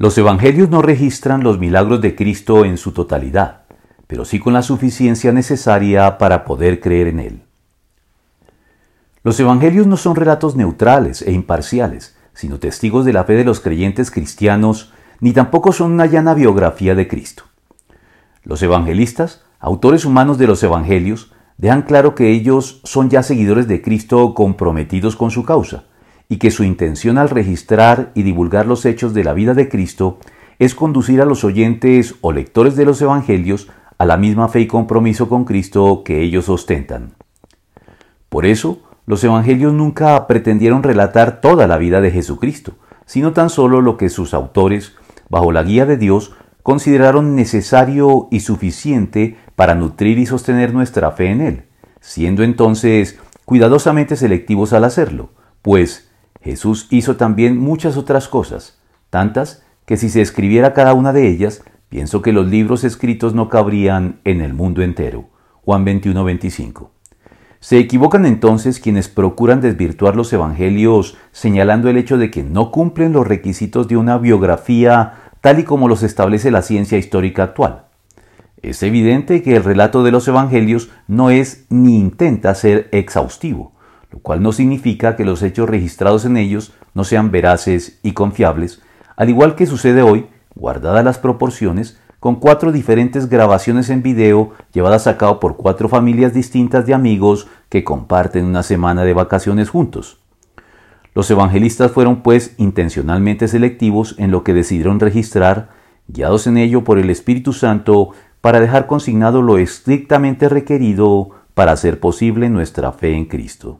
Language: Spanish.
Los evangelios no registran los milagros de Cristo en su totalidad, pero sí con la suficiencia necesaria para poder creer en Él. Los evangelios no son relatos neutrales e imparciales, sino testigos de la fe de los creyentes cristianos, ni tampoco son una llana biografía de Cristo. Los evangelistas, autores humanos de los evangelios, dejan claro que ellos son ya seguidores de Cristo comprometidos con su causa, y que su intención al registrar y divulgar los hechos de la vida de Cristo es conducir a los oyentes o lectores de los Evangelios a la misma fe y compromiso con Cristo que ellos ostentan. Por eso, los Evangelios nunca pretendieron relatar toda la vida de Jesucristo, sino tan solo lo que sus autores, bajo la guía de Dios, consideraron necesario y suficiente para nutrir y sostener nuestra fe en Él, siendo entonces cuidadosamente selectivos al hacerlo, pues Jesús hizo también muchas otras cosas, tantas que si se escribiera cada una de ellas, pienso que los libros escritos no cabrían en el mundo entero. Juan 21-25. Se equivocan entonces quienes procuran desvirtuar los evangelios señalando el hecho de que no cumplen los requisitos de una biografía tal y como los establece la ciencia histórica actual. Es evidente que el relato de los evangelios no es ni intenta ser exhaustivo, lo cual no significa que los hechos registrados en ellos no sean veraces y confiables, al igual que sucede hoy, guardadas las proporciones, con cuatro diferentes grabaciones en video llevadas a cabo por cuatro familias distintas de amigos que comparten una semana de vacaciones juntos. Los evangelistas fueron pues intencionalmente selectivos en lo que decidieron registrar, guiados en ello por el Espíritu Santo, para dejar consignado lo estrictamente requerido para hacer posible nuestra fe en Cristo.